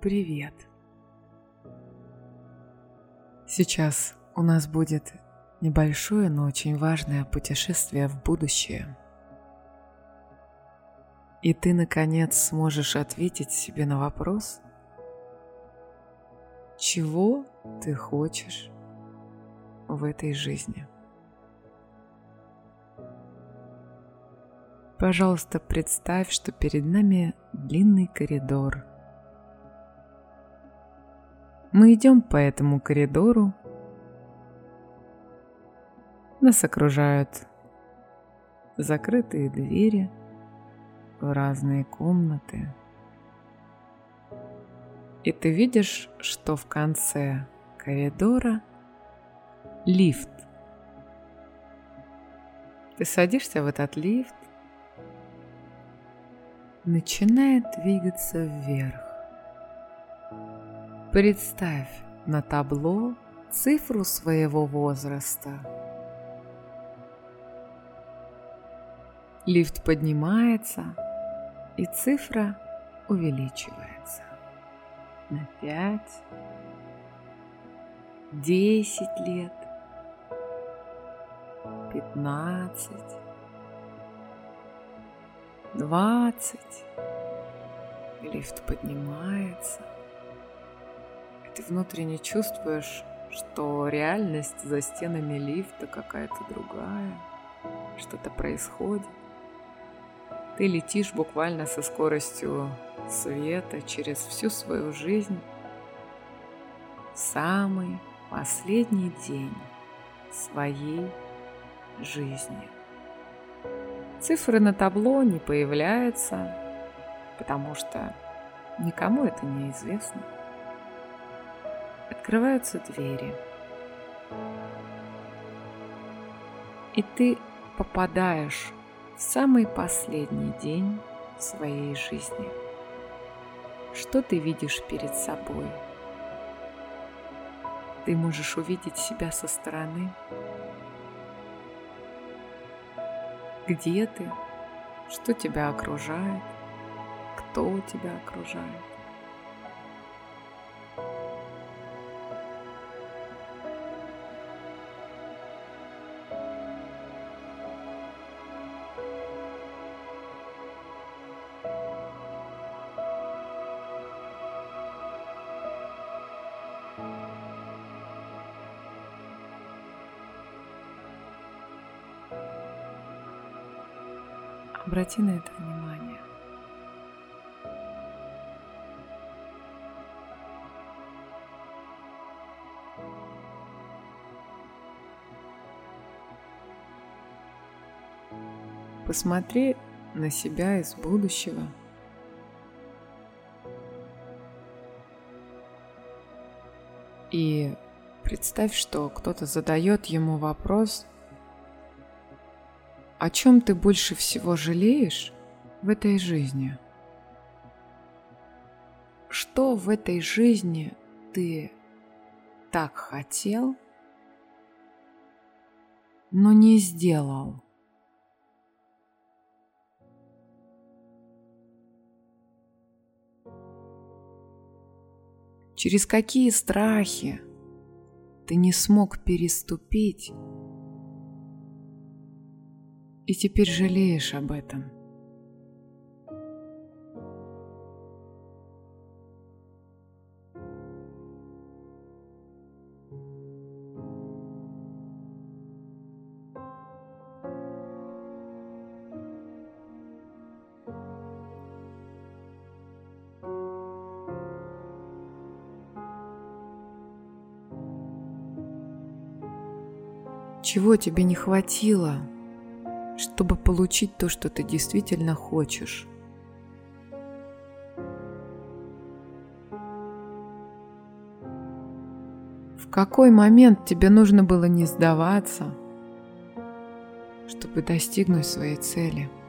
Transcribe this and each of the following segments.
Привет. Сейчас у нас будет небольшое, но очень важное путешествие в будущее. И ты, наконец, сможешь ответить себе на вопрос, чего ты хочешь в этой жизни. Пожалуйста, представь, что перед нами длинный коридор. Мы идем по этому коридору. Нас окружают закрытые двери в разные комнаты. И ты видишь, что в конце коридора лифт. Ты садишься в этот лифт, начинает двигаться вверх. Представь на табло цифру своего возраста. Лифт поднимается, и цифра увеличивается на 5, 10 лет, 15, двадцать. Лифт поднимается. Ты внутренне чувствуешь, что реальность за стенами лифта какая-то другая. Что-то происходит. Ты летишь буквально со скоростью света через всю свою жизнь самый последний день своей жизни. Цифры на табло не появляются, потому что никому это не известно. Открываются двери. И ты попадаешь в самый последний день своей жизни. Что ты видишь перед собой? Ты можешь увидеть себя со стороны, Где ты? Что тебя окружает? Кто тебя окружает? Обрати на это внимание. Посмотри на себя из будущего. И представь, что кто-то задает ему вопрос – о чем ты больше всего жалеешь в этой жизни? Что в этой жизни ты так хотел, но не сделал? Через какие страхи ты не смог переступить и теперь жалеешь об этом. Чего тебе не хватило, чтобы получить то, что ты действительно хочешь. В какой момент тебе нужно было не сдаваться, чтобы достигнуть своей цели –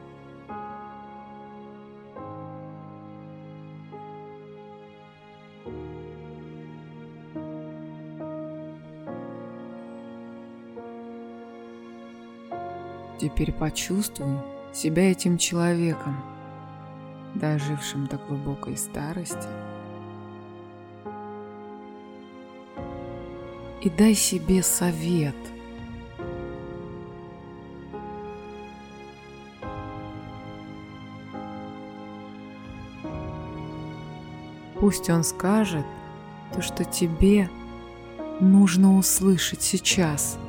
Теперь почувствуй себя этим человеком, дожившим до глубокой старости. И дай себе совет. Пусть он скажет то, что тебе нужно услышать сейчас –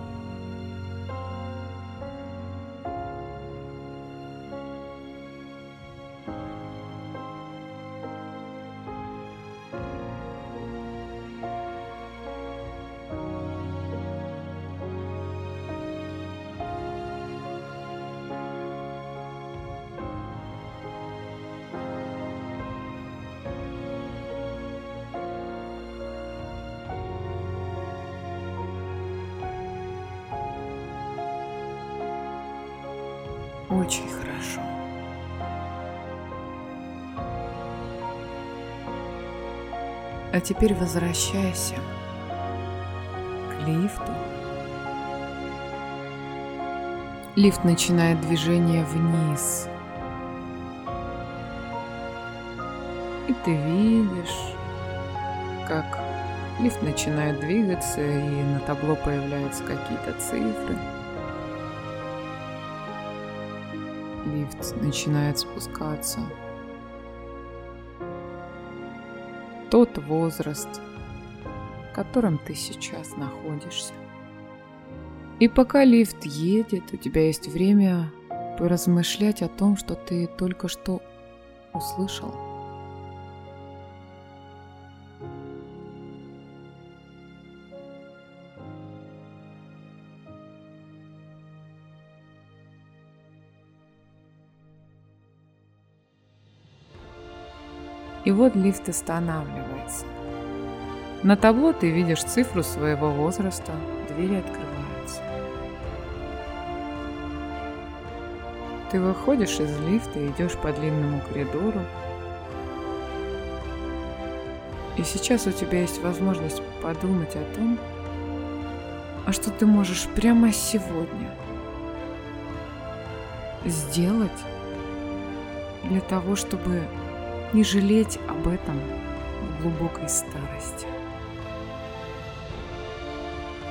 Очень хорошо. А теперь возвращайся к лифту. Лифт начинает движение вниз. И ты видишь, как лифт начинает двигаться, и на табло появляются какие-то цифры. Лифт начинает спускаться. Тот возраст, в котором ты сейчас находишься. И пока лифт едет, у тебя есть время поразмышлять о том, что ты только что услышал. И вот лифт останавливается. На табло ты видишь цифру своего возраста, двери открываются. Ты выходишь из лифта и идешь по длинному коридору. И сейчас у тебя есть возможность подумать о том, а что ты можешь прямо сегодня сделать для того, чтобы не жалеть об этом в глубокой старости.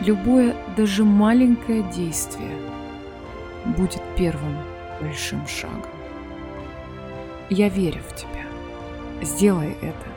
Любое, даже маленькое действие будет первым большим шагом. Я верю в тебя. Сделай это.